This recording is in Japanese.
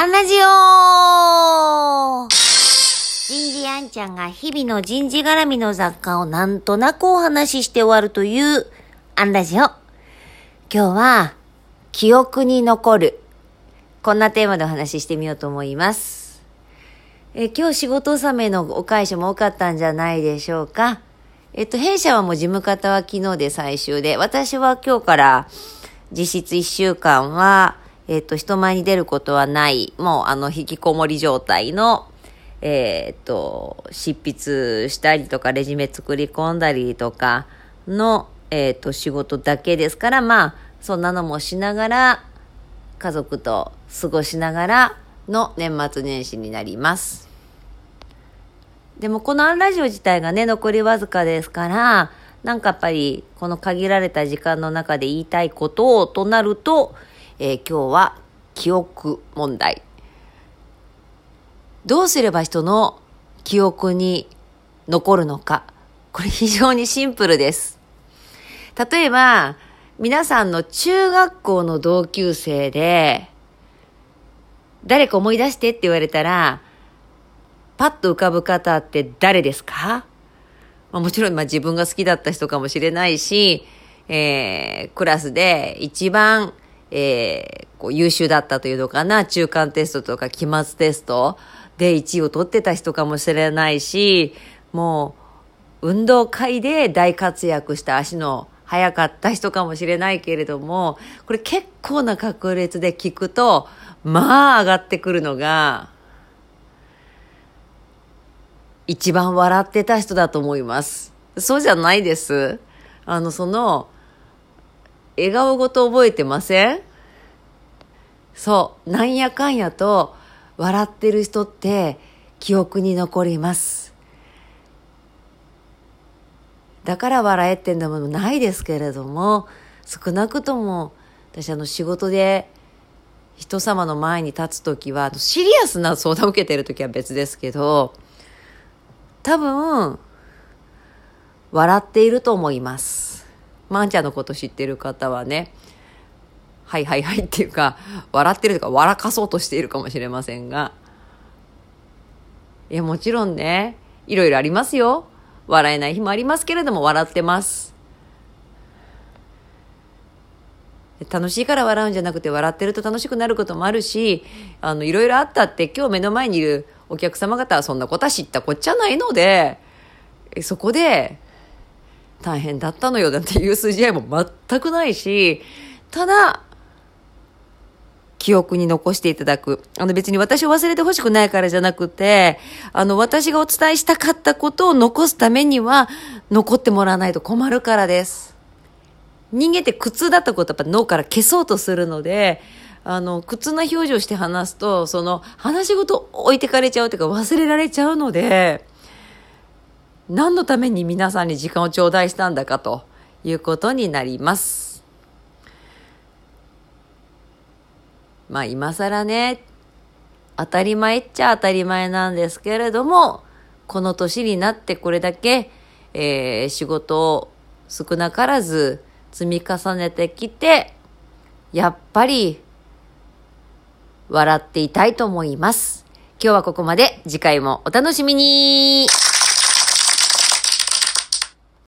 アンラジオ人事あんちゃんが日々の人事絡みの雑貨をなんとなくお話しして終わるというアンラジオ。今日は記憶に残る。こんなテーマでお話ししてみようと思います。え今日仕事納めのお会社も多かったんじゃないでしょうか。えっと、弊社はもう事務方は昨日で最終で、私は今日から実質1週間は、えっと、人前に出ることはない、もうあの、引きこもり状態の、えっと、執筆したりとか、レジュメ作り込んだりとかの、えっと、仕事だけですから、まあ、そんなのもしながら、家族と過ごしながらの年末年始になります。でもこのアンラジオ自体がね、残りわずかですから、なんかやっぱりこの限られた時間の中で言いたいことをとなると、えー今日は記憶問題。どうすれば人の記憶に残るのか。これ非常にシンプルです。例えば、皆さんの中学校の同級生で、誰か思い出してって言われたら、パッと浮かぶ方って誰ですか、まあ、もちろんまあ自分が好きだった人かもしれないし、えー、クラスで一番、えー、こう優秀だったというのかな、中間テストとか期末テストで1位を取ってた人かもしれないし、もう運動会で大活躍した足の速かった人かもしれないけれども、これ結構な確率で聞くと、まあ上がってくるのが、一番笑ってた人だと思います。そうじゃないです。あの、その、笑顔ごと覚えてません？そう、なんやかんやと笑ってる人って記憶に残ります。だから笑えってんでもないですけれども、少なくとも私あの仕事で人様の前に立つときは、シリアスな相談を受けてるときは別ですけど、多分、笑っていると思います。まんちゃんのこと知ってる方はね、はいはいはいっていうか、笑ってるとか笑かそうとしているかもしれませんが、いや、もちろんね、いろいろありますよ。笑えない日もありますけれども、笑ってます。楽しいから笑うんじゃなくて、笑ってると楽しくなることもあるし、あの、いろいろあったって、今日目の前にいるお客様方はそんなことは知ったこっちゃないので、そこで、大変だったのよなんていう筋合いも全くないし、ただ、記憶に残していただく。あの別に私を忘れてほしくないからじゃなくて、あの私がお伝えしたかったことを残すためには、残ってもらわないと困るからです。人間って苦痛だったことやっぱ脳から消そうとするので、あの、苦痛な表情して話すと、その話し事置いてかれちゃうというか忘れられちゃうので、何のために皆さんに時間を頂戴したんだかということになります。まあ今更ね、当たり前っちゃ当たり前なんですけれども、この年になってこれだけ、えー仕事を少なからず積み重ねてきて、やっぱり笑っていたいと思います。今日はここまで。次回もお楽しみに